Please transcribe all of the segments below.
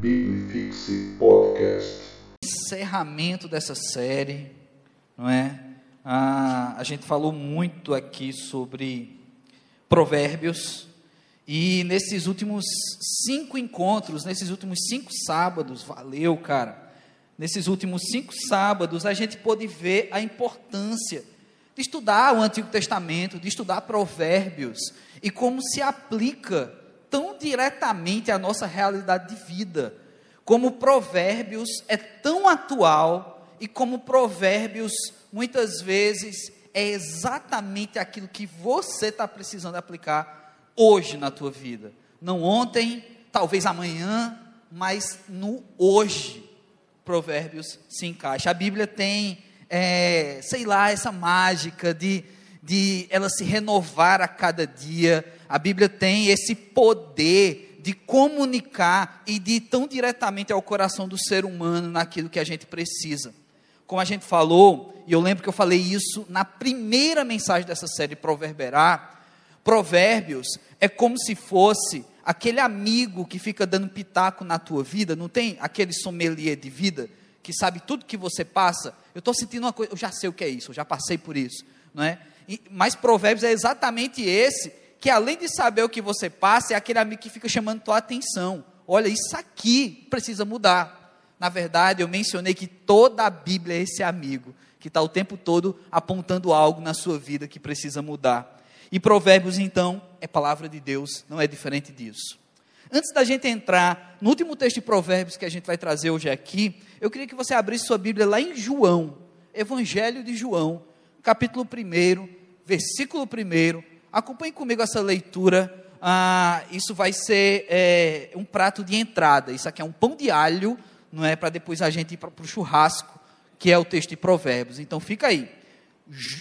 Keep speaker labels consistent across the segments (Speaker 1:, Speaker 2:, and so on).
Speaker 1: Biblifixe Podcast.
Speaker 2: encerramento dessa série, não é? Ah, a gente falou muito aqui sobre provérbios e nesses últimos cinco encontros, nesses últimos cinco sábados, valeu, cara. Nesses últimos cinco sábados a gente pôde ver a importância de estudar o Antigo Testamento, de estudar provérbios e como se aplica tão diretamente à nossa realidade de vida. Como Provérbios é tão atual e como Provérbios muitas vezes é exatamente aquilo que você está precisando aplicar hoje na tua vida. Não ontem, talvez amanhã, mas no hoje. Provérbios se encaixa. A Bíblia tem, é, sei lá, essa mágica de, de ela se renovar a cada dia a Bíblia tem esse poder de comunicar e de ir tão diretamente ao coração do ser humano naquilo que a gente precisa. Como a gente falou, e eu lembro que eu falei isso na primeira mensagem dessa série Proverberar, Provérbios é como se fosse aquele amigo que fica dando pitaco na tua vida, não tem aquele sommelier de vida que sabe tudo que você passa? Eu estou sentindo uma coisa, eu já sei o que é isso, eu já passei por isso, não é? E, mas Provérbios é exatamente esse que além de saber o que você passa, é aquele amigo que fica chamando tua atenção. Olha, isso aqui precisa mudar. Na verdade, eu mencionei que toda a Bíblia é esse amigo, que está o tempo todo apontando algo na sua vida que precisa mudar. E Provérbios, então, é palavra de Deus, não é diferente disso. Antes da gente entrar no último texto de Provérbios que a gente vai trazer hoje aqui, eu queria que você abrisse sua Bíblia lá em João, Evangelho de João, capítulo 1, versículo 1 Acompanhe comigo essa leitura. Ah, isso vai ser é, um prato de entrada. Isso aqui é um pão de alho, não é? Para depois a gente ir para o churrasco, que é o texto de Provérbios. Então fica aí.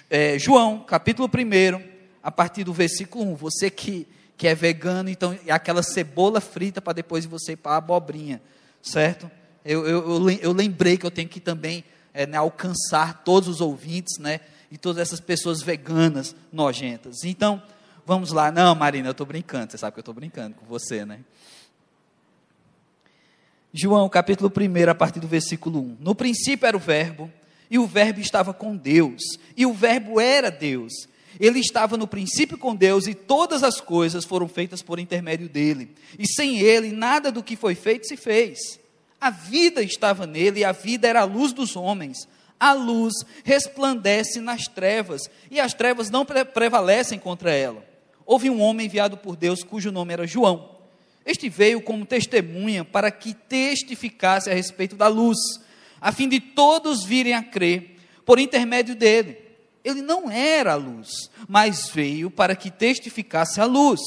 Speaker 2: É, João, capítulo 1, a partir do versículo 1. Você que, que é vegano, então é aquela cebola frita para depois você ir para a abobrinha, certo? Eu, eu, eu, lembrei que eu tenho que também é, né, alcançar todos os ouvintes, né? E todas essas pessoas veganas nojentas. Então, vamos lá. Não, Marina, eu estou brincando. Você sabe que eu estou brincando com você, né? João, capítulo 1, a partir do versículo 1. No princípio era o Verbo, e o Verbo estava com Deus, e o Verbo era Deus. Ele estava no princípio com Deus, e todas as coisas foram feitas por intermédio dele. E sem ele, nada do que foi feito se fez. A vida estava nele, e a vida era a luz dos homens a luz resplandece nas trevas, e as trevas não pre prevalecem contra ela. Houve um homem enviado por Deus, cujo nome era João. Este veio como testemunha para que testificasse a respeito da luz, a fim de todos virem a crer por intermédio dele. Ele não era a luz, mas veio para que testificasse a luz,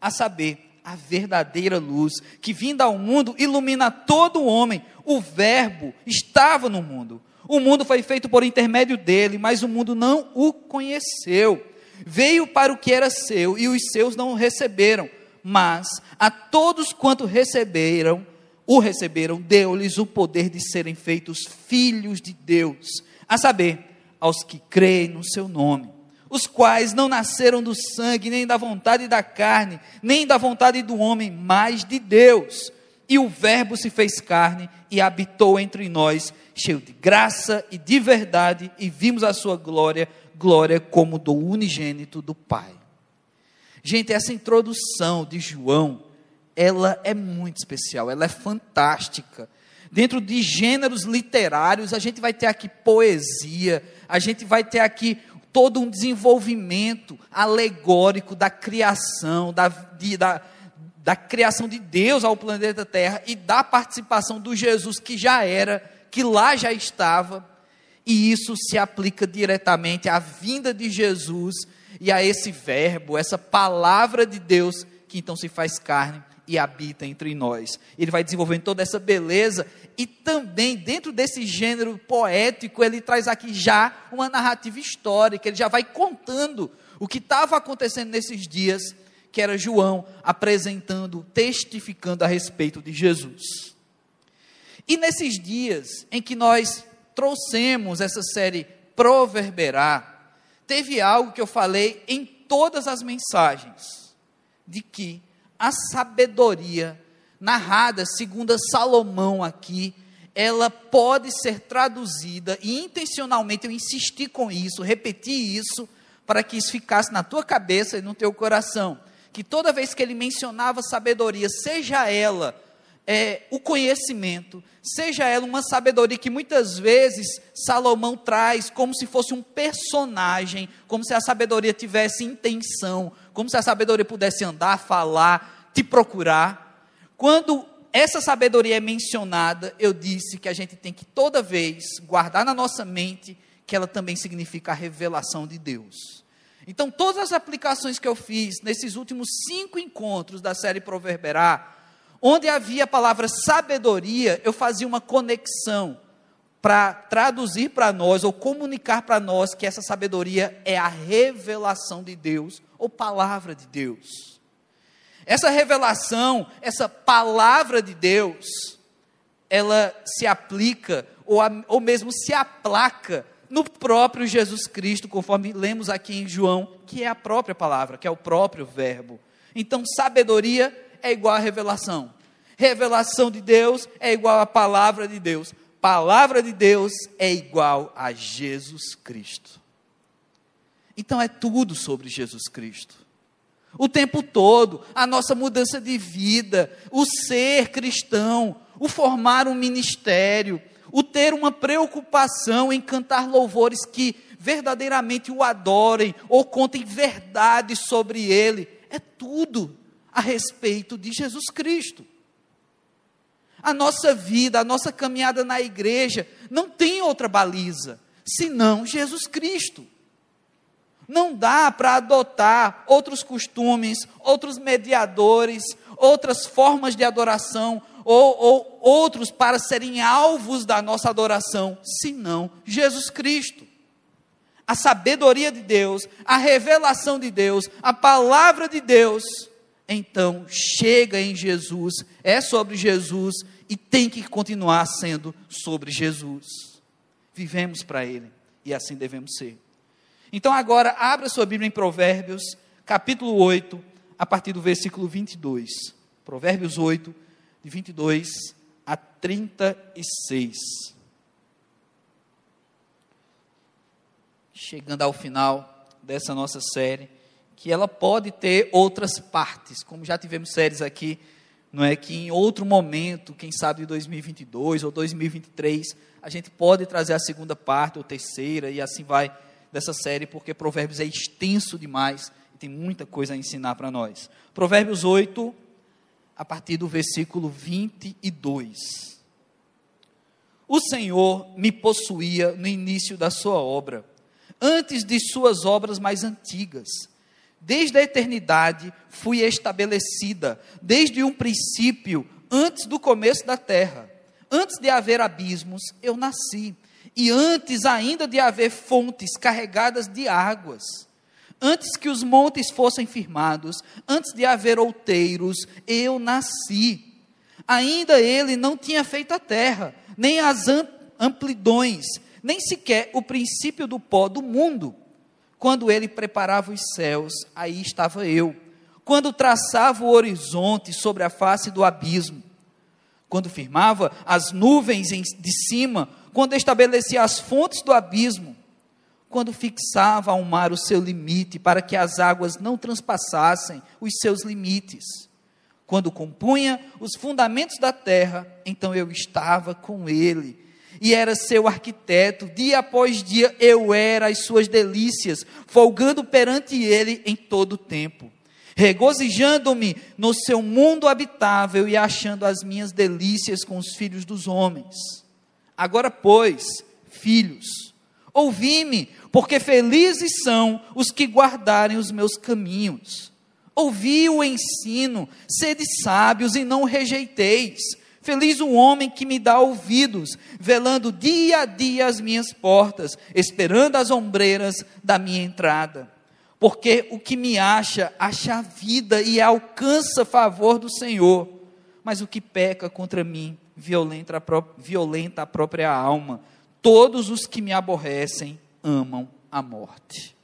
Speaker 2: a saber, a verdadeira luz, que vinda ao mundo ilumina todo o homem. O Verbo estava no mundo o mundo foi feito por intermédio dele, mas o mundo não o conheceu. Veio para o que era seu e os seus não o receberam. Mas a todos quanto receberam, o receberam, deu-lhes o poder de serem feitos filhos de Deus, a saber, aos que creem no seu nome, os quais não nasceram do sangue, nem da vontade da carne, nem da vontade do homem, mas de Deus. E o Verbo se fez carne e habitou entre nós, cheio de graça e de verdade, e vimos a sua glória, glória como do unigênito do Pai. Gente, essa introdução de João, ela é muito especial, ela é fantástica. Dentro de gêneros literários, a gente vai ter aqui poesia, a gente vai ter aqui todo um desenvolvimento alegórico da criação, da, de, da, da criação de Deus ao planeta Terra e da participação do Jesus que já era, que lá já estava, e isso se aplica diretamente à vinda de Jesus e a esse verbo, essa palavra de Deus que então se faz carne e habita entre nós. Ele vai desenvolvendo toda essa beleza e também dentro desse gênero poético, ele traz aqui já uma narrativa histórica, ele já vai contando o que estava acontecendo nesses dias que era João apresentando, testificando a respeito de Jesus. E nesses dias em que nós trouxemos essa série Proverberar, teve algo que eu falei em todas as mensagens, de que a sabedoria narrada segundo Salomão aqui, ela pode ser traduzida, e intencionalmente eu insisti com isso, repeti isso, para que isso ficasse na tua cabeça e no teu coração. Que toda vez que ele mencionava sabedoria, seja ela é, o conhecimento, seja ela uma sabedoria que muitas vezes Salomão traz como se fosse um personagem, como se a sabedoria tivesse intenção, como se a sabedoria pudesse andar, falar, te procurar. Quando essa sabedoria é mencionada, eu disse que a gente tem que toda vez guardar na nossa mente que ela também significa a revelação de Deus. Então, todas as aplicações que eu fiz nesses últimos cinco encontros da série Proverberá, onde havia a palavra sabedoria, eu fazia uma conexão para traduzir para nós ou comunicar para nós que essa sabedoria é a revelação de Deus ou palavra de Deus. Essa revelação, essa palavra de Deus, ela se aplica, ou, a, ou mesmo se aplaca, no próprio Jesus Cristo, conforme lemos aqui em João, que é a própria palavra, que é o próprio Verbo. Então, sabedoria é igual a revelação. Revelação de Deus é igual a palavra de Deus. Palavra de Deus é igual a Jesus Cristo. Então é tudo sobre Jesus Cristo o tempo todo, a nossa mudança de vida, o ser cristão, o formar um ministério, o ter uma preocupação em cantar louvores que verdadeiramente o adorem ou contem verdade sobre ele, é tudo a respeito de Jesus Cristo. A nossa vida, a nossa caminhada na igreja não tem outra baliza senão Jesus Cristo. Não dá para adotar outros costumes, outros mediadores, outras formas de adoração, ou, ou, outros para serem alvos da nossa adoração, senão Jesus Cristo. A sabedoria de Deus, a revelação de Deus, a palavra de Deus, então chega em Jesus, é sobre Jesus e tem que continuar sendo sobre Jesus. Vivemos para Ele e assim devemos ser. Então agora abra sua Bíblia em Provérbios, capítulo 8, a partir do versículo 22. Provérbios 8, de 22 a 36. Chegando ao final dessa nossa série, que ela pode ter outras partes, como já tivemos séries aqui, não é que em outro momento, quem sabe 2022 ou 2023, a gente pode trazer a segunda parte ou terceira e assim vai dessa série, porque Provérbios é extenso demais e tem muita coisa a ensinar para nós. Provérbios 8, a partir do versículo 22. O Senhor me possuía no início da sua obra, antes de suas obras mais antigas. Desde a eternidade fui estabelecida, desde um princípio, antes do começo da terra. Antes de haver abismos, eu nasci e antes ainda de haver fontes carregadas de águas, antes que os montes fossem firmados, antes de haver outeiros, eu nasci. Ainda ele não tinha feito a terra, nem as amplidões, nem sequer o princípio do pó do mundo. Quando ele preparava os céus, aí estava eu. Quando traçava o horizonte sobre a face do abismo, quando firmava as nuvens de cima, quando estabelecia as fontes do abismo, quando fixava ao mar o seu limite para que as águas não transpassassem os seus limites, quando compunha os fundamentos da terra, então eu estava com ele e era seu arquiteto, dia após dia eu era as suas delícias, folgando perante ele em todo o tempo, regozijando-me no seu mundo habitável e achando as minhas delícias com os filhos dos homens. Agora, pois, filhos, ouvi-me, porque felizes são os que guardarem os meus caminhos. Ouvi o ensino, sede sábios e não rejeiteis. Feliz o homem que me dá ouvidos, velando dia a dia as minhas portas, esperando as ombreiras da minha entrada. Porque o que me acha, acha a vida e alcança favor do Senhor. Mas o que peca contra mim, violenta a, violenta a própria alma. Todos os que me aborrecem amam a morte.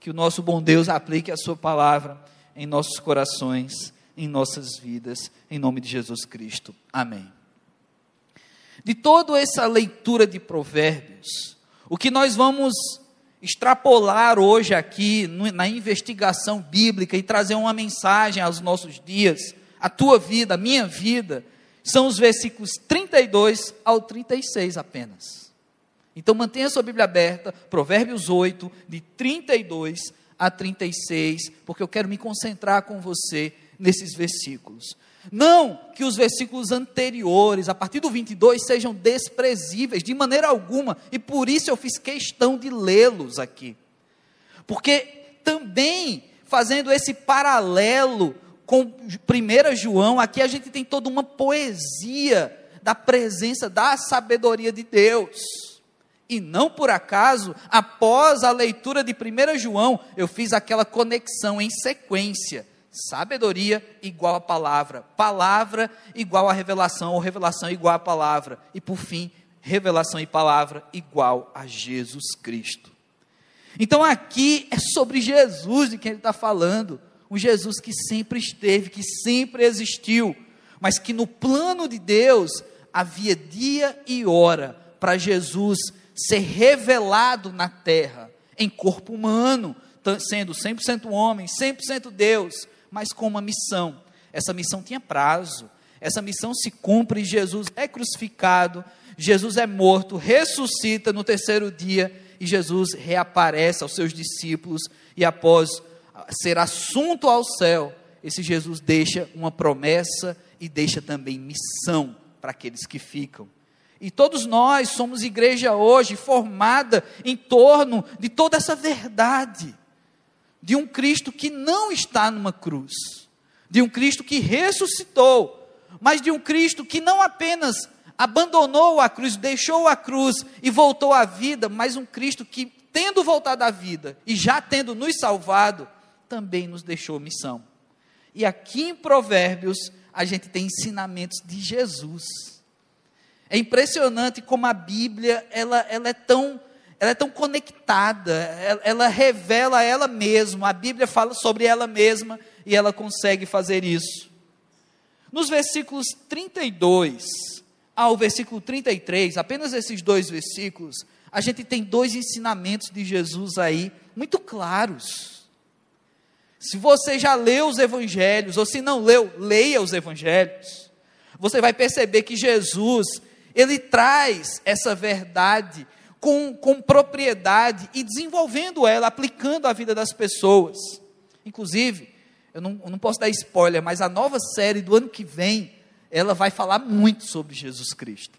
Speaker 2: Que o nosso bom Deus aplique a Sua palavra em nossos corações em nossas vidas, em nome de Jesus Cristo. Amém. De toda essa leitura de Provérbios, o que nós vamos extrapolar hoje aqui na investigação bíblica e trazer uma mensagem aos nossos dias, a tua vida, a minha vida, são os versículos 32 ao 36 apenas. Então mantenha sua Bíblia aberta, Provérbios 8, de 32 a 36, porque eu quero me concentrar com você nesses versículos. Não que os versículos anteriores, a partir do 22, sejam desprezíveis de maneira alguma, e por isso eu fiz questão de lê-los aqui. Porque também, fazendo esse paralelo com 1 João, aqui a gente tem toda uma poesia da presença, da sabedoria de Deus. E não por acaso, após a leitura de 1 João, eu fiz aquela conexão em sequência Sabedoria igual a palavra, palavra igual a revelação, ou revelação igual a palavra, e por fim, revelação e palavra igual a Jesus Cristo. Então aqui é sobre Jesus de quem ele está falando, um Jesus que sempre esteve, que sempre existiu, mas que no plano de Deus havia dia e hora para Jesus ser revelado na terra, em corpo humano, sendo 100% homem, 100% Deus, mas com uma missão. Essa missão tinha prazo. Essa missão se cumpre, Jesus é crucificado, Jesus é morto, ressuscita no terceiro dia e Jesus reaparece aos seus discípulos e após ser assunto ao céu, esse Jesus deixa uma promessa e deixa também missão para aqueles que ficam. E todos nós somos igreja hoje formada em torno de toda essa verdade de um Cristo que não está numa cruz, de um Cristo que ressuscitou, mas de um Cristo que não apenas abandonou a cruz, deixou a cruz e voltou à vida, mas um Cristo que, tendo voltado à vida e já tendo nos salvado, também nos deixou missão. E aqui em Provérbios, a gente tem ensinamentos de Jesus. É impressionante como a Bíblia ela, ela é tão ela é tão conectada, ela, ela revela ela mesma, a Bíblia fala sobre ela mesma e ela consegue fazer isso. Nos versículos 32 ao versículo 33, apenas esses dois versículos, a gente tem dois ensinamentos de Jesus aí muito claros. Se você já leu os evangelhos, ou se não leu, leia os evangelhos. Você vai perceber que Jesus, ele traz essa verdade com, com propriedade e desenvolvendo ela, aplicando a vida das pessoas. Inclusive, eu não, eu não posso dar spoiler, mas a nova série do ano que vem, ela vai falar muito sobre Jesus Cristo.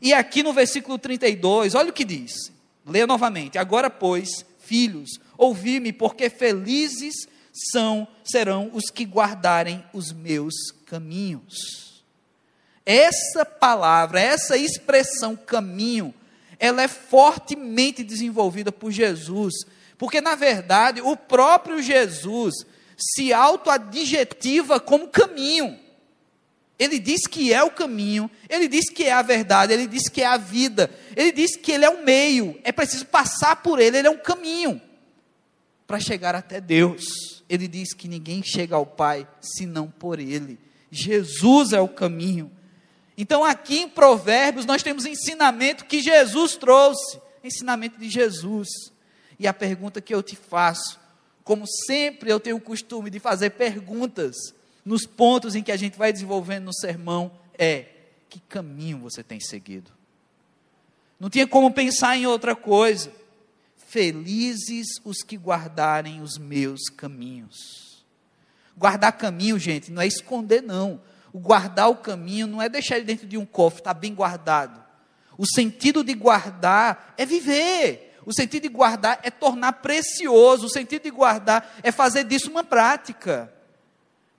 Speaker 2: E aqui no versículo 32, olha o que diz. Leia novamente. Agora, pois, filhos, ouvi-me, porque felizes são serão os que guardarem os meus caminhos. Essa palavra, essa expressão caminho, ela é fortemente desenvolvida por Jesus, porque na verdade o próprio Jesus se autoadjetiva como caminho. Ele diz que é o caminho, ele diz que é a verdade, ele diz que é a vida, ele diz que ele é o meio, é preciso passar por ele, ele é um caminho para chegar até Deus. Ele diz que ninguém chega ao Pai senão por ele. Jesus é o caminho. Então, aqui em Provérbios, nós temos ensinamento que Jesus trouxe ensinamento de Jesus. E a pergunta que eu te faço, como sempre eu tenho o costume de fazer perguntas nos pontos em que a gente vai desenvolvendo no sermão, é: que caminho você tem seguido? Não tinha como pensar em outra coisa. Felizes os que guardarem os meus caminhos. Guardar caminho, gente, não é esconder, não. O guardar o caminho não é deixar ele dentro de um cofre, está bem guardado. O sentido de guardar é viver. O sentido de guardar é tornar precioso. O sentido de guardar é fazer disso uma prática.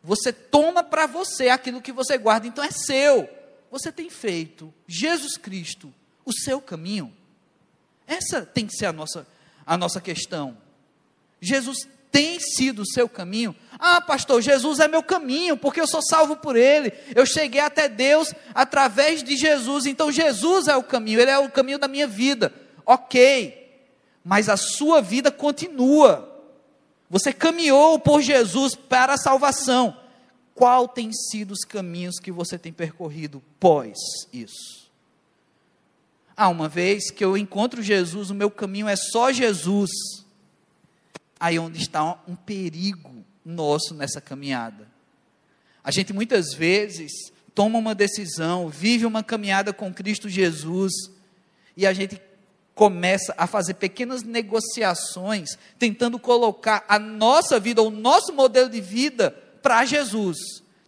Speaker 2: Você toma para você aquilo que você guarda, então é seu. Você tem feito Jesus Cristo o seu caminho. Essa tem que ser a nossa, a nossa questão. Jesus tem sido o seu caminho? Ah, pastor, Jesus é meu caminho, porque eu sou salvo por Ele. Eu cheguei até Deus através de Jesus, então Jesus é o caminho, Ele é o caminho da minha vida. Ok, mas a sua vida continua. Você caminhou por Jesus para a salvação. qual tem sido os caminhos que você tem percorrido pós isso? Ah, uma vez que eu encontro Jesus, o meu caminho é só Jesus. Aí onde está um perigo nosso nessa caminhada. A gente muitas vezes toma uma decisão, vive uma caminhada com Cristo Jesus, e a gente começa a fazer pequenas negociações, tentando colocar a nossa vida, o nosso modelo de vida para Jesus.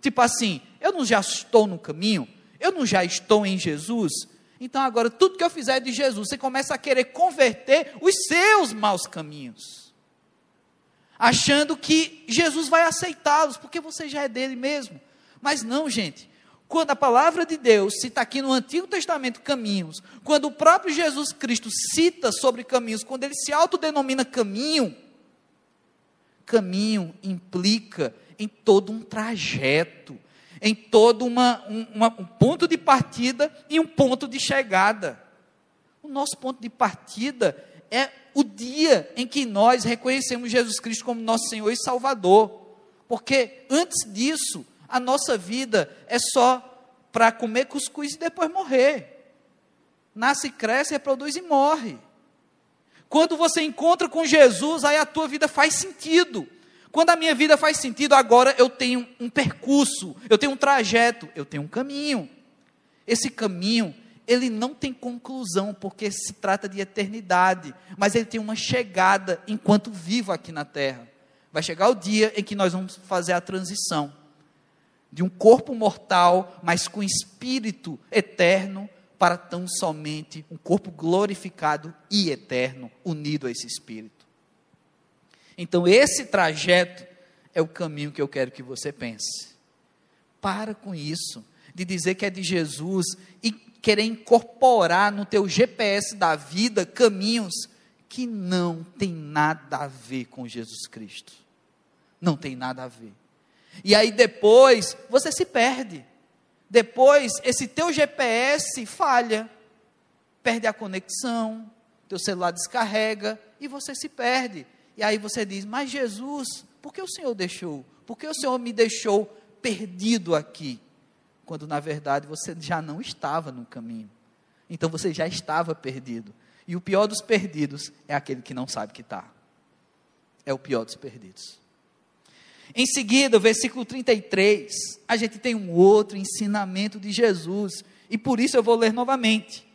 Speaker 2: Tipo assim, eu não já estou no caminho, eu não já estou em Jesus, então agora tudo que eu fizer é de Jesus. Você começa a querer converter os seus maus caminhos, achando que Jesus vai aceitá-los, porque você já é dele mesmo. Mas não, gente. Quando a palavra de Deus cita aqui no Antigo Testamento caminhos, quando o próprio Jesus Cristo cita sobre caminhos, quando ele se autodenomina caminho, caminho implica em todo um trajeto, em todo uma, um, uma, um ponto de partida e um ponto de chegada. O nosso ponto de partida é o dia em que nós reconhecemos Jesus Cristo como nosso Senhor e Salvador. Porque antes disso, a nossa vida é só para comer cuscuz e depois morrer. Nasce, cresce, reproduz e morre. Quando você encontra com Jesus, aí a tua vida faz sentido. Quando a minha vida faz sentido, agora eu tenho um percurso, eu tenho um trajeto, eu tenho um caminho. Esse caminho, ele não tem conclusão, porque se trata de eternidade, mas ele tem uma chegada enquanto vivo aqui na terra. Vai chegar o dia em que nós vamos fazer a transição de um corpo mortal, mas com espírito eterno, para tão somente um corpo glorificado e eterno, unido a esse espírito. Então, esse trajeto é o caminho que eu quero que você pense. Para com isso, de dizer que é de Jesus e querer incorporar no teu GPS da vida caminhos que não tem nada a ver com Jesus Cristo. Não tem nada a ver. E aí depois você se perde. Depois esse teu GPS falha, perde a conexão, teu celular descarrega e você se perde. E aí você diz: "Mas Jesus, por que o Senhor deixou? Por que o Senhor me deixou perdido aqui?" Quando na verdade você já não estava no caminho. Então você já estava perdido. E o pior dos perdidos é aquele que não sabe que está. É o pior dos perdidos. Em seguida, versículo 33, a gente tem um outro ensinamento de Jesus, e por isso eu vou ler novamente.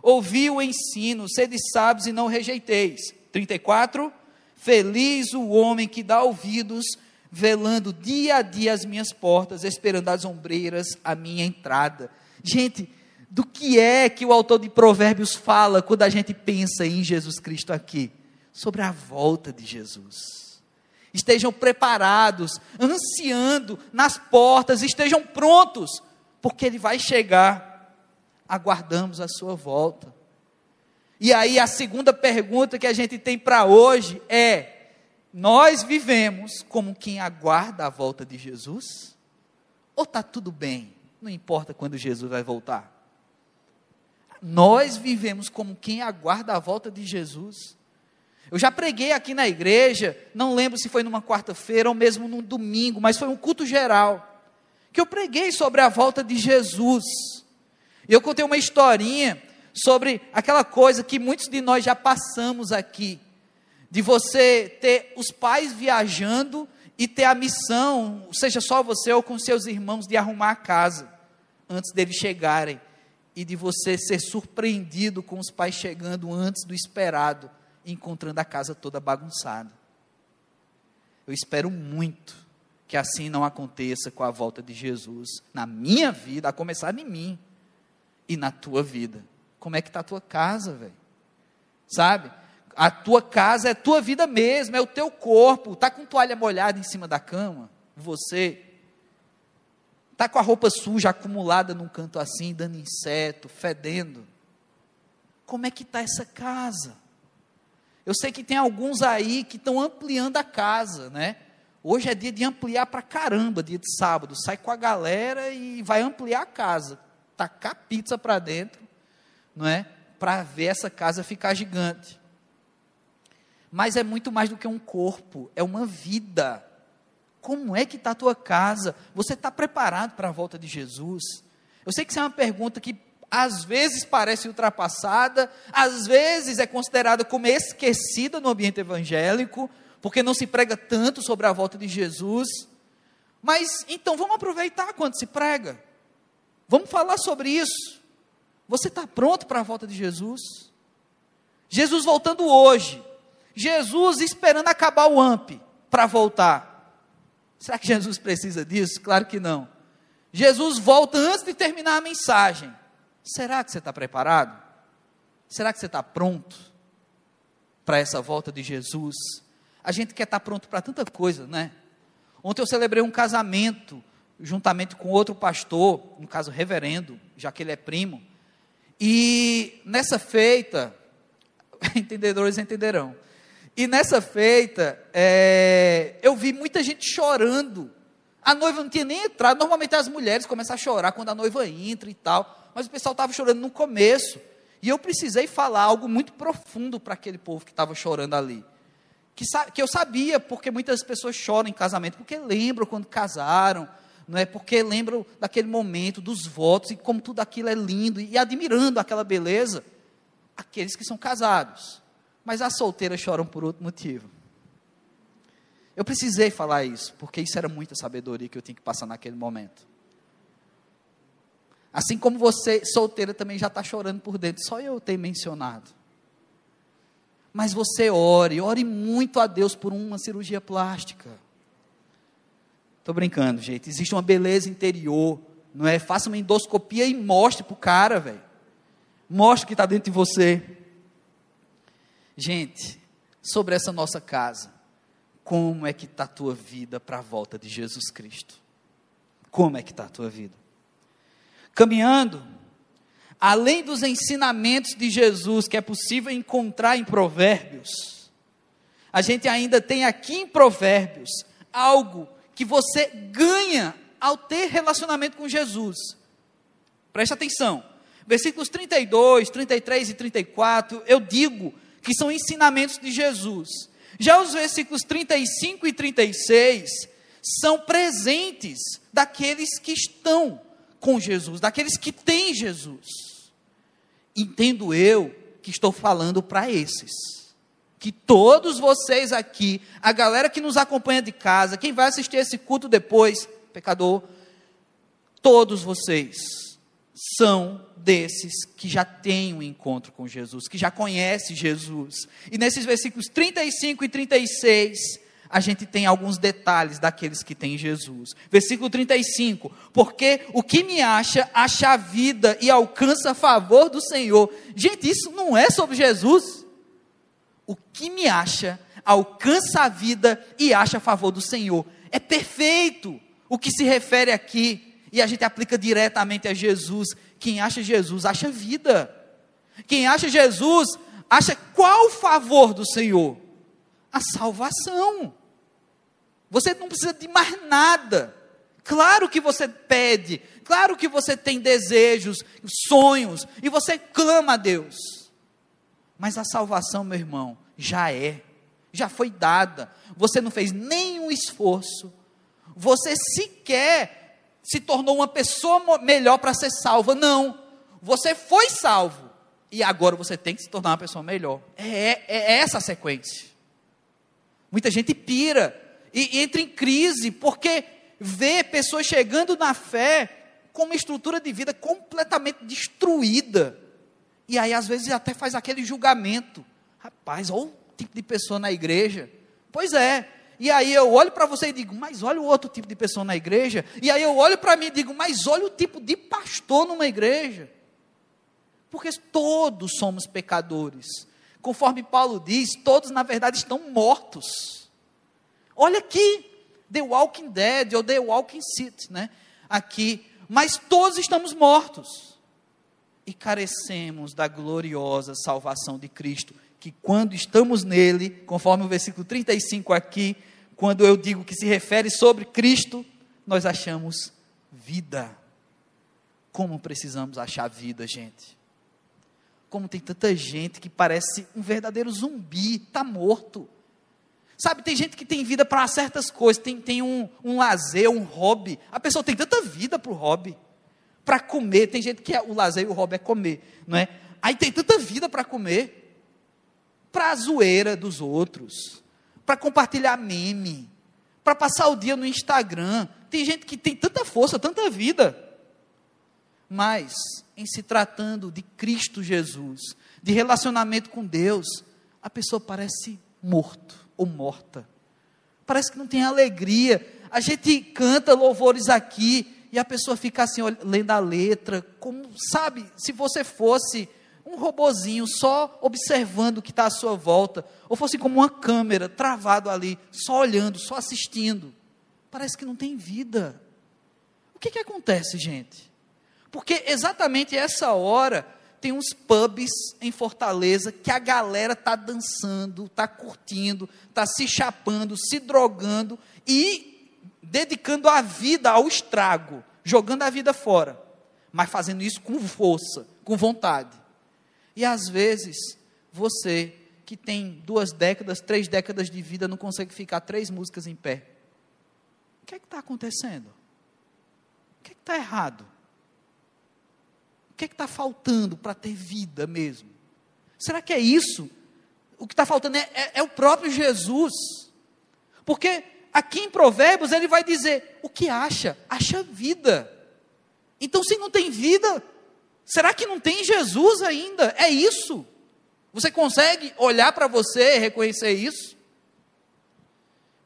Speaker 2: Ouvi o ensino, sede sábios e não rejeiteis. 34, feliz o homem que dá ouvidos, velando dia a dia as minhas portas, esperando as ombreiras a minha entrada. Gente, do que é que o autor de Provérbios fala quando a gente pensa em Jesus Cristo aqui? Sobre a volta de Jesus estejam preparados, ansiando nas portas, estejam prontos, porque Ele vai chegar. Aguardamos a Sua volta. E aí a segunda pergunta que a gente tem para hoje é: nós vivemos como quem aguarda a volta de Jesus? Ou está tudo bem, não importa quando Jesus vai voltar? Nós vivemos como quem aguarda a volta de Jesus. Eu já preguei aqui na igreja, não lembro se foi numa quarta-feira ou mesmo num domingo, mas foi um culto geral, que eu preguei sobre a volta de Jesus. E eu contei uma historinha sobre aquela coisa que muitos de nós já passamos aqui, de você ter os pais viajando e ter a missão, seja só você ou com seus irmãos, de arrumar a casa antes deles chegarem, e de você ser surpreendido com os pais chegando antes do esperado encontrando a casa toda bagunçada. Eu espero muito que assim não aconteça com a volta de Jesus na minha vida, a começar em mim e na tua vida. Como é que está a tua casa, velho? Sabe? A tua casa é a tua vida mesmo, é o teu corpo. Tá com toalha molhada em cima da cama? Você tá com a roupa suja acumulada num canto assim, dando inseto, fedendo. Como é que está essa casa? Eu sei que tem alguns aí que estão ampliando a casa, né? Hoje é dia de ampliar para caramba, dia de sábado. Sai com a galera e vai ampliar a casa. Tacar pizza para dentro, não é? Para ver essa casa ficar gigante. Mas é muito mais do que um corpo, é uma vida Como é que está a tua casa? Você está preparado para a volta de Jesus? Eu sei que isso é uma pergunta que às vezes parece ultrapassada, às vezes é considerada como esquecida no ambiente evangélico, porque não se prega tanto sobre a volta de Jesus. Mas então vamos aproveitar quando se prega. Vamos falar sobre isso. Você está pronto para a volta de Jesus? Jesus voltando hoje. Jesus esperando acabar o AMP para voltar. Será que Jesus precisa disso? Claro que não. Jesus volta antes de terminar a mensagem. Será que você está preparado? Será que você está pronto para essa volta de Jesus? A gente quer estar tá pronto para tanta coisa, né? Ontem eu celebrei um casamento juntamente com outro pastor, no caso reverendo, já que ele é primo. E nessa feita, entendedores entenderão. E nessa feita, é, eu vi muita gente chorando. A noiva não tinha nem entrado. Normalmente as mulheres começam a chorar quando a noiva entra e tal mas o pessoal estava chorando no começo. E eu precisei falar algo muito profundo para aquele povo que estava chorando ali. Que, que, eu sabia, porque muitas pessoas choram em casamento, porque lembram quando casaram, não é? Porque lembram daquele momento, dos votos, e como tudo aquilo é lindo, e admirando aquela beleza, aqueles que são casados. Mas as solteiras choram por outro motivo. Eu precisei falar isso, porque isso era muita sabedoria que eu tinha que passar naquele momento. Assim como você, solteira, também já está chorando por dentro, só eu tenho mencionado. Mas você ore, ore muito a Deus por uma cirurgia plástica. Estou brincando, gente. Existe uma beleza interior, não é? Faça uma endoscopia e mostre para o cara, velho. Mostre o que está dentro de você. Gente, sobre essa nossa casa, como é que está a tua vida para a volta de Jesus Cristo? Como é que está a tua vida? caminhando, além dos ensinamentos de Jesus que é possível encontrar em Provérbios, a gente ainda tem aqui em Provérbios algo que você ganha ao ter relacionamento com Jesus. Preste atenção. Versículos 32, 33 e 34, eu digo que são ensinamentos de Jesus. Já os versículos 35 e 36 são presentes daqueles que estão com Jesus, daqueles que têm Jesus. Entendo eu que estou falando para esses. Que todos vocês aqui, a galera que nos acompanha de casa, quem vai assistir esse culto depois, pecador, todos vocês são desses que já têm um encontro com Jesus, que já conhecem Jesus. E nesses versículos 35 e 36, a gente tem alguns detalhes daqueles que têm Jesus. Versículo 35: Porque o que me acha, acha a vida e alcança favor do Senhor. Gente, isso não é sobre Jesus. O que me acha, alcança a vida e acha favor do Senhor. É perfeito o que se refere aqui. E a gente aplica diretamente a Jesus. Quem acha Jesus, acha vida. Quem acha Jesus, acha qual favor do Senhor? A salvação. Você não precisa de mais nada. Claro que você pede, claro que você tem desejos, sonhos, e você clama a Deus. Mas a salvação, meu irmão, já é, já foi dada. Você não fez nenhum esforço. Você sequer se tornou uma pessoa melhor para ser salva. Não. Você foi salvo. E agora você tem que se tornar uma pessoa melhor. É, é, é essa a sequência. Muita gente pira e, entra em crise, porque vê pessoas chegando na fé com uma estrutura de vida completamente destruída. E aí, às vezes, até faz aquele julgamento. Rapaz, olha o tipo de pessoa na igreja. Pois é. E aí eu olho para você e digo, mas olha o outro tipo de pessoa na igreja. E aí eu olho para mim e digo, mas olha o tipo de pastor numa igreja. Porque todos somos pecadores. Conforme Paulo diz, todos na verdade estão mortos. Olha aqui, The Walking Dead ou The Walking City, né? Aqui, mas todos estamos mortos e carecemos da gloriosa salvação de Cristo, que quando estamos nele, conforme o versículo 35 aqui, quando eu digo que se refere sobre Cristo, nós achamos vida. Como precisamos achar vida, gente? Como tem tanta gente que parece um verdadeiro zumbi, está morto Sabe, tem gente que tem vida para certas coisas, tem, tem um, um lazer, um hobby. A pessoa tem tanta vida para o hobby, para comer. Tem gente que é, o lazer e o hobby é comer, não é? Aí tem tanta vida para comer, para a zoeira dos outros, para compartilhar meme, para passar o dia no Instagram. Tem gente que tem tanta força, tanta vida. Mas, em se tratando de Cristo Jesus, de relacionamento com Deus, a pessoa parece morto ou morta. Parece que não tem alegria. A gente canta louvores aqui e a pessoa fica assim, lendo a letra, como, sabe, se você fosse um robozinho só observando o que está à sua volta, ou fosse como uma câmera travado ali, só olhando, só assistindo. Parece que não tem vida. O que, que acontece, gente? Porque exatamente essa hora tem uns pubs em Fortaleza que a galera tá dançando, tá curtindo, tá se chapando, se drogando e dedicando a vida ao estrago, jogando a vida fora, mas fazendo isso com força, com vontade. E às vezes você que tem duas décadas, três décadas de vida, não consegue ficar três músicas em pé. O que é que está acontecendo? O que é que está errado? que é está faltando para ter vida mesmo? Será que é isso? O que está faltando é, é, é o próprio Jesus. Porque aqui em Provérbios ele vai dizer: o que acha? Acha vida. Então, se não tem vida, será que não tem Jesus ainda? É isso? Você consegue olhar para você e reconhecer isso?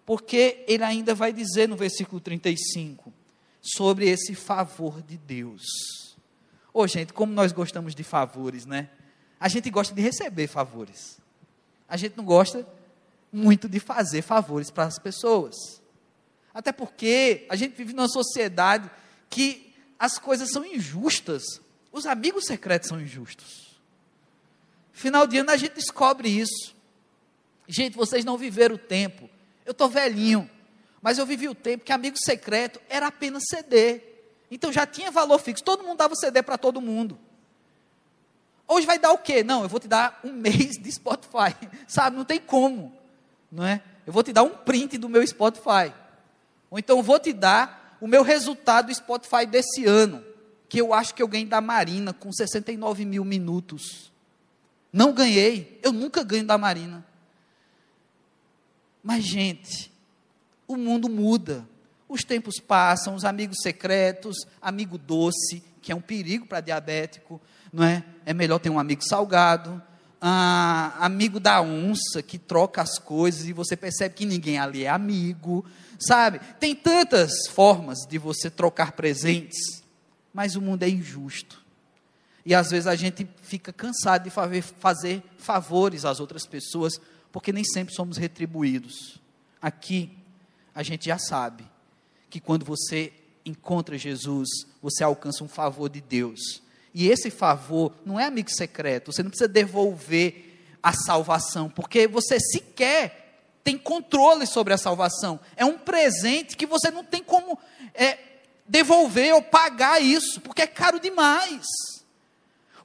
Speaker 2: Porque ele ainda vai dizer no versículo 35 sobre esse favor de Deus. Ô, oh, gente, como nós gostamos de favores, né? A gente gosta de receber favores. A gente não gosta muito de fazer favores para as pessoas. Até porque a gente vive numa sociedade que as coisas são injustas. Os amigos secretos são injustos. Final de ano a gente descobre isso. Gente, vocês não viveram o tempo. Eu estou velhinho, mas eu vivi o tempo que amigo secreto era apenas CD. Então já tinha valor fixo. Todo mundo dava CD para todo mundo. Hoje vai dar o quê? Não, eu vou te dar um mês de Spotify. Sabe, não tem como. Não é? Eu vou te dar um print do meu Spotify. Ou então eu vou te dar o meu resultado do Spotify desse ano. Que eu acho que eu ganhei da Marina com 69 mil minutos. Não ganhei. Eu nunca ganho da Marina. Mas, gente, o mundo muda. Os tempos passam, os amigos secretos, amigo doce, que é um perigo para diabético, não é? É melhor ter um amigo salgado, ah, amigo da onça que troca as coisas e você percebe que ninguém ali é amigo, sabe? Tem tantas formas de você trocar presentes, mas o mundo é injusto. E às vezes a gente fica cansado de fazer favores às outras pessoas, porque nem sempre somos retribuídos. Aqui a gente já sabe que quando você encontra Jesus, você alcança um favor de Deus. E esse favor não é amigo secreto, você não precisa devolver a salvação, porque você sequer tem controle sobre a salvação. É um presente que você não tem como é, devolver ou pagar isso, porque é caro demais.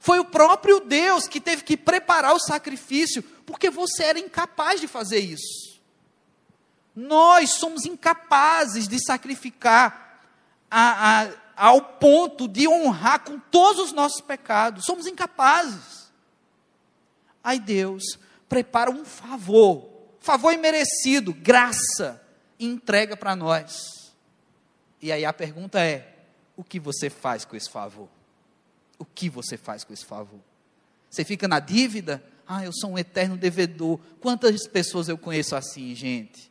Speaker 2: Foi o próprio Deus que teve que preparar o sacrifício, porque você era incapaz de fazer isso. Nós somos incapazes de sacrificar a, a, ao ponto de honrar com todos os nossos pecados. Somos incapazes. Aí Deus prepara um favor, favor imerecido, graça, e entrega para nós. E aí a pergunta é: o que você faz com esse favor? O que você faz com esse favor? Você fica na dívida? Ah, eu sou um eterno devedor. Quantas pessoas eu conheço assim, gente?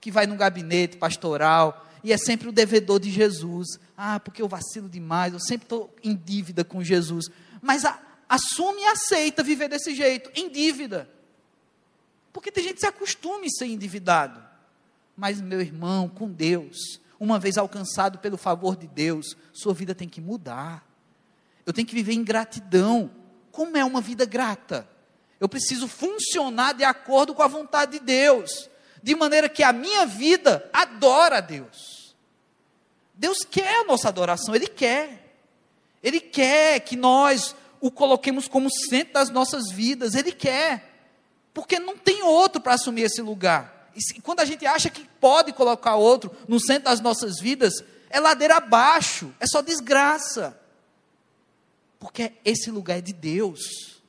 Speaker 2: que vai no gabinete pastoral e é sempre o devedor de Jesus. Ah, porque eu vacilo demais, eu sempre estou em dívida com Jesus. Mas a, assume e aceita viver desse jeito, em dívida. Porque tem gente que se acostuma em ser endividado. Mas, meu irmão, com Deus, uma vez alcançado pelo favor de Deus, sua vida tem que mudar. Eu tenho que viver em gratidão. Como é uma vida grata? Eu preciso funcionar de acordo com a vontade de Deus de maneira que a minha vida adora a Deus. Deus quer a nossa adoração, Ele quer. Ele quer que nós o coloquemos como centro das nossas vidas, Ele quer. Porque não tem outro para assumir esse lugar. E quando a gente acha que pode colocar outro no centro das nossas vidas, é ladeira abaixo, é só desgraça. Porque esse lugar é de Deus.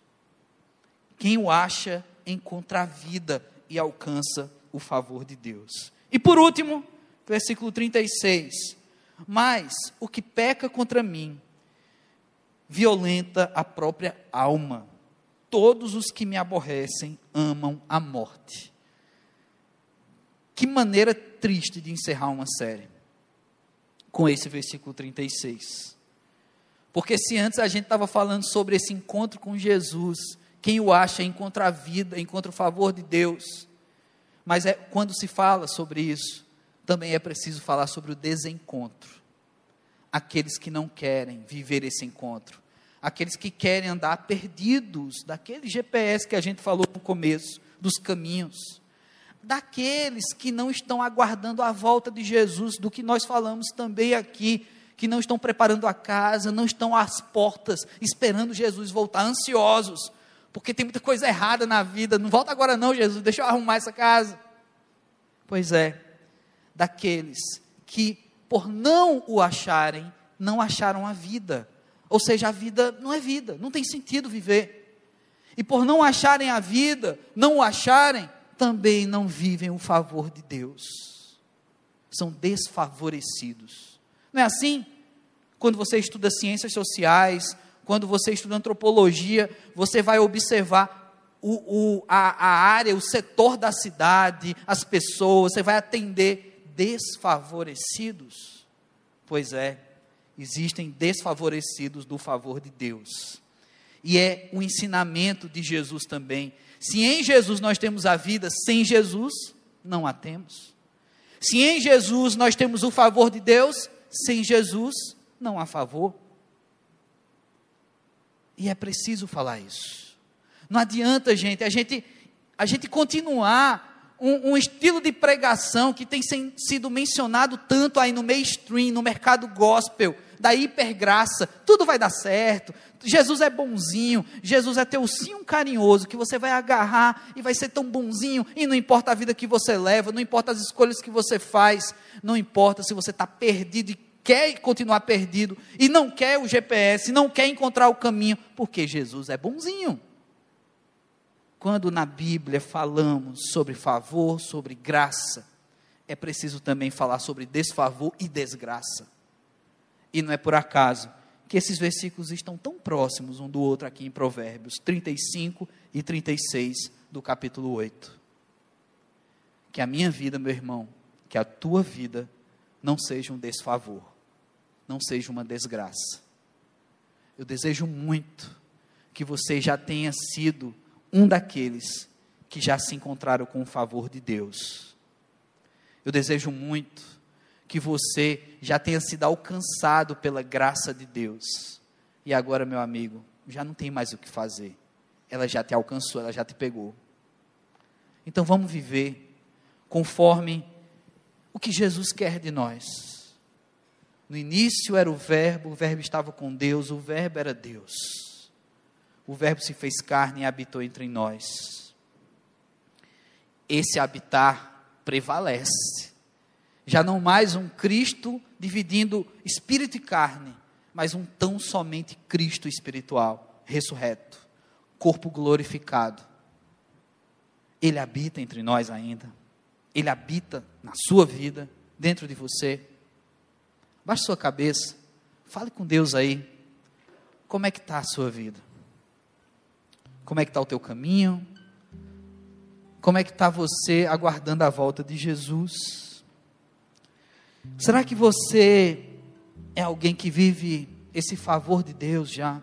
Speaker 2: Quem o acha encontra a vida e alcança o favor de Deus. E por último, versículo 36. Mas o que peca contra mim, violenta a própria alma. Todos os que me aborrecem amam a morte. Que maneira triste de encerrar uma série com esse versículo 36. Porque se antes a gente estava falando sobre esse encontro com Jesus, quem o acha encontra a vida, encontra o favor de Deus. Mas é quando se fala sobre isso, também é preciso falar sobre o desencontro. Aqueles que não querem viver esse encontro, aqueles que querem andar perdidos daquele GPS que a gente falou no começo, dos caminhos, daqueles que não estão aguardando a volta de Jesus, do que nós falamos também aqui, que não estão preparando a casa, não estão às portas, esperando Jesus voltar, ansiosos, porque tem muita coisa errada na vida, não volta agora não, Jesus, deixa eu arrumar essa casa. Pois é, daqueles que, por não o acharem, não acharam a vida. Ou seja, a vida não é vida, não tem sentido viver. E por não acharem a vida, não o acharem, também não vivem o favor de Deus. São desfavorecidos. Não é assim? Quando você estuda ciências sociais, quando você estuda antropologia, você vai observar o, o, a, a área, o setor da cidade, as pessoas, você vai atender desfavorecidos. Pois é, existem desfavorecidos do favor de Deus. E é o ensinamento de Jesus também. Se em Jesus nós temos a vida, sem Jesus não a temos. Se em Jesus nós temos o favor de Deus, sem Jesus não há favor. E é preciso falar isso. Não adianta, gente, a gente, a gente continuar um, um estilo de pregação que tem sido mencionado tanto aí no mainstream, no mercado gospel, da hipergraça, tudo vai dar certo. Jesus é bonzinho, Jesus é teu sim carinhoso, que você vai agarrar e vai ser tão bonzinho, e não importa a vida que você leva, não importa as escolhas que você faz, não importa se você está perdido e quer continuar perdido, e não quer o GPS, não quer encontrar o caminho, porque Jesus é bonzinho quando na Bíblia falamos sobre favor, sobre graça, é preciso também falar sobre desfavor e desgraça. E não é por acaso que esses versículos estão tão próximos um do outro aqui em Provérbios 35 e 36 do capítulo 8. Que a minha vida, meu irmão, que a tua vida não seja um desfavor, não seja uma desgraça. Eu desejo muito que você já tenha sido um daqueles que já se encontraram com o favor de Deus. Eu desejo muito que você já tenha sido alcançado pela graça de Deus. E agora, meu amigo, já não tem mais o que fazer. Ela já te alcançou, ela já te pegou. Então vamos viver conforme o que Jesus quer de nós. No início era o Verbo, o Verbo estava com Deus, o Verbo era Deus o Verbo se fez carne e habitou entre nós. Esse habitar prevalece. Já não mais um Cristo dividindo espírito e carne, mas um tão somente Cristo espiritual, ressurreto, corpo glorificado. Ele habita entre nós ainda. Ele habita na sua vida, dentro de você. Baixe sua cabeça, fale com Deus aí. Como é que está a sua vida? Como é que está o teu caminho? Como é que está você aguardando a volta de Jesus? Será que você é alguém que vive esse favor de Deus já?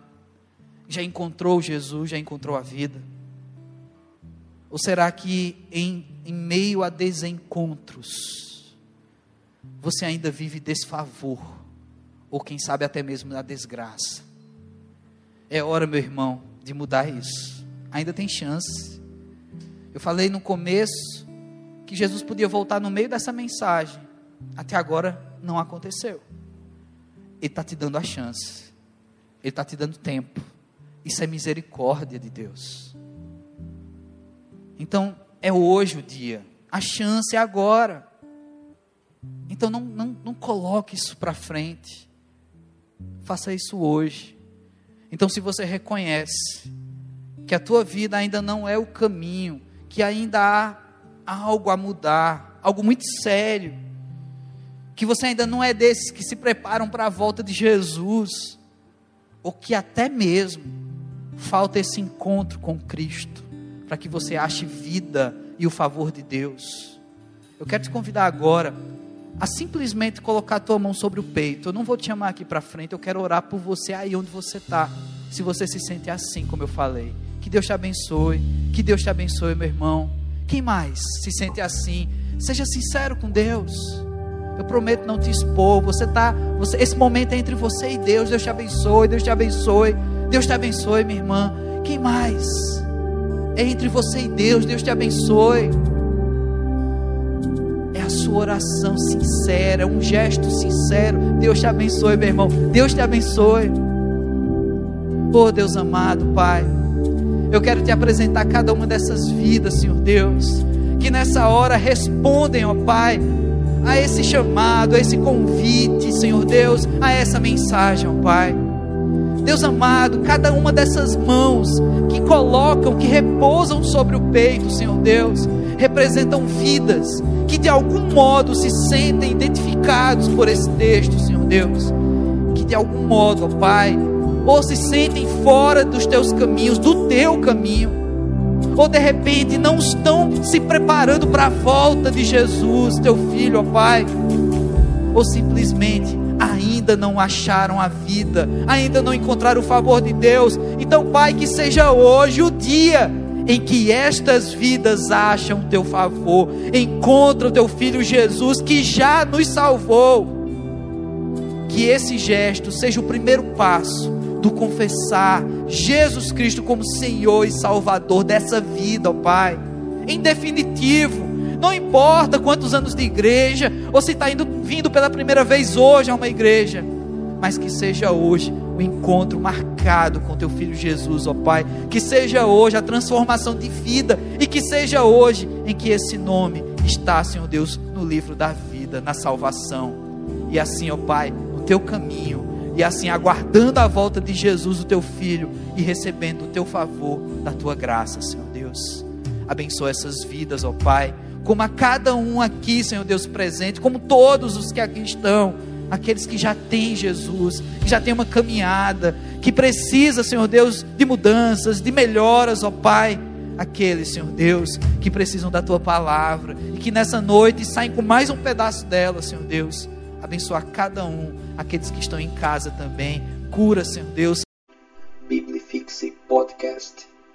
Speaker 2: Já encontrou Jesus, já encontrou a vida? Ou será que em, em meio a desencontros, você ainda vive desfavor? Ou quem sabe até mesmo na desgraça? É hora, meu irmão, de mudar isso. Ainda tem chance. Eu falei no começo que Jesus podia voltar no meio dessa mensagem. Até agora não aconteceu. Ele está te dando a chance. Ele está te dando tempo. Isso é misericórdia de Deus. Então, é hoje o dia A chance é agora. Então não, não, não coloque isso para frente. Faça isso hoje. Então, se você reconhece que a tua vida ainda não é o caminho, que ainda há algo a mudar, algo muito sério, que você ainda não é desses que se preparam para a volta de Jesus, ou que até mesmo falta esse encontro com Cristo, para que você ache vida e o favor de Deus. Eu quero te convidar agora a simplesmente colocar a tua mão sobre o peito. Eu não vou te chamar aqui para frente, eu quero orar por você aí onde você está. Se você se sente assim, como eu falei. Que Deus te abençoe. Que Deus te abençoe, meu irmão. Quem mais se sente assim? Seja sincero com Deus. Eu prometo não te expor. Você tá, você, esse momento é entre você e Deus. Deus te abençoe. Deus te abençoe. Deus te abençoe, minha irmã. Quem mais? É entre você e Deus. Deus te abençoe sua oração sincera, um gesto sincero. Deus te abençoe, meu irmão. Deus te abençoe. Oh, Deus amado, Pai. Eu quero te apresentar cada uma dessas vidas, Senhor Deus, que nessa hora respondem, ó Pai, a esse chamado, a esse convite, Senhor Deus, a essa mensagem, ó Pai. Deus amado, cada uma dessas mãos que colocam, que repousam sobre o peito, Senhor Deus, representam vidas que de algum modo se sentem identificados por esse texto, Senhor Deus. Que de algum modo, ó Pai, ou se sentem fora dos teus caminhos, do teu caminho, ou de repente não estão se preparando para a volta de Jesus, teu filho, ó Pai, ou simplesmente ainda não acharam a vida, ainda não encontraram o favor de Deus. Então, Pai, que seja hoje o dia em que estas vidas acham teu favor, encontram teu filho Jesus que já nos salvou. Que esse gesto seja o primeiro passo do confessar Jesus Cristo como Senhor e Salvador dessa vida, ó Pai. Em definitivo, não importa quantos anos de igreja, ou se está indo vindo pela primeira vez hoje a uma igreja, mas que seja hoje o encontro marcado com teu filho Jesus, ó Pai. Que seja hoje a transformação de vida e que seja hoje em que esse nome está, Senhor Deus, no livro da vida, na salvação. E assim, ó Pai, no teu caminho, e assim aguardando a volta de Jesus, o teu filho, e recebendo o teu favor, da tua graça, Senhor Deus. Abençoa essas vidas, ó Pai, como a cada um aqui, Senhor Deus, presente, como todos os que aqui estão aqueles que já têm Jesus, que já têm uma caminhada, que precisa, Senhor Deus, de mudanças, de melhoras, ó Pai. Aqueles, Senhor Deus, que precisam da tua palavra e que nessa noite saem com mais um pedaço dela, Senhor Deus. Abençoa cada um, aqueles que estão em casa também. Cura, Senhor Deus.